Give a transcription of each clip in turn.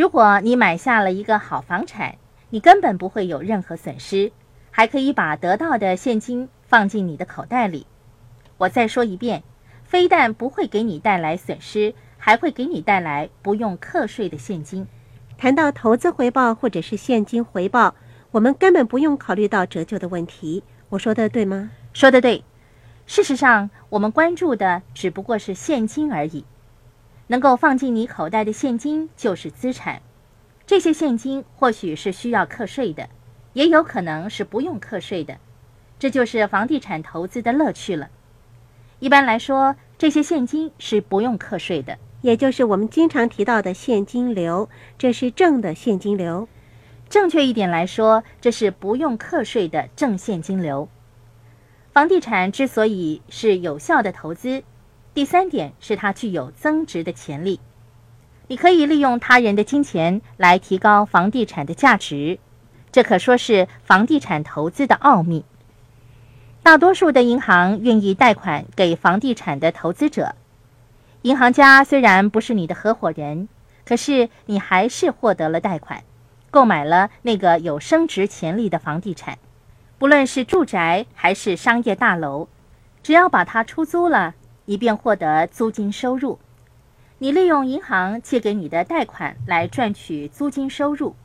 如果你买下了一个好房产，你根本不会有任何损失，还可以把得到的现金放进你的口袋里。我再说一遍，非但不会给你带来损失，还会给你带来不用课税的现金。谈到投资回报或者是现金回报，我们根本不用考虑到折旧的问题。我说的对吗？说的对。事实上，我们关注的只不过是现金而已。能够放进你口袋的现金就是资产，这些现金或许是需要课税的，也有可能是不用课税的，这就是房地产投资的乐趣了。一般来说，这些现金是不用课税的，也就是我们经常提到的现金流，这是正的现金流。正确一点来说，这是不用课税的正现金流。房地产之所以是有效的投资。第三点是它具有增值的潜力，你可以利用他人的金钱来提高房地产的价值，这可说是房地产投资的奥秘。大多数的银行愿意贷款给房地产的投资者，银行家虽然不是你的合伙人，可是你还是获得了贷款，购买了那个有升值潜力的房地产，不论是住宅还是商业大楼，只要把它出租了。以便获得租金收入，你利用银行借给你的贷款来赚取租金收入，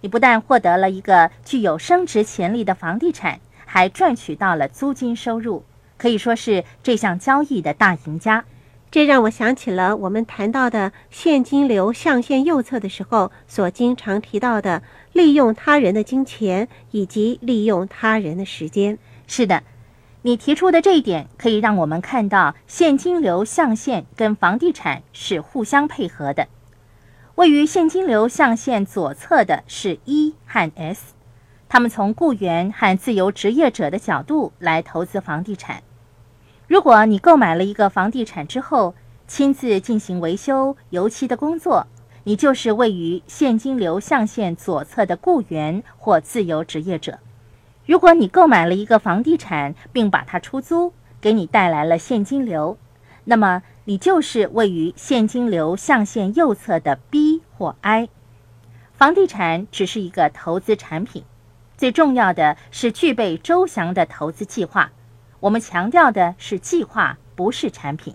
你不但获得了一个具有升值潜力的房地产，还赚取到了租金收入，可以说是这项交易的大赢家。这让我想起了我们谈到的现金流象限右侧的时候所经常提到的利用他人的金钱以及利用他人的时间。是的。你提出的这一点可以让我们看到现金流象限跟房地产是互相配合的。位于现金流象限左侧的是 E 和 S，他们从雇员和自由职业者的角度来投资房地产。如果你购买了一个房地产之后，亲自进行维修、油漆的工作，你就是位于现金流象限左侧的雇员或自由职业者。如果你购买了一个房地产，并把它出租，给你带来了现金流，那么你就是位于现金流象限右侧的 B 或 I。房地产只是一个投资产品，最重要的是具备周详的投资计划。我们强调的是计划，不是产品。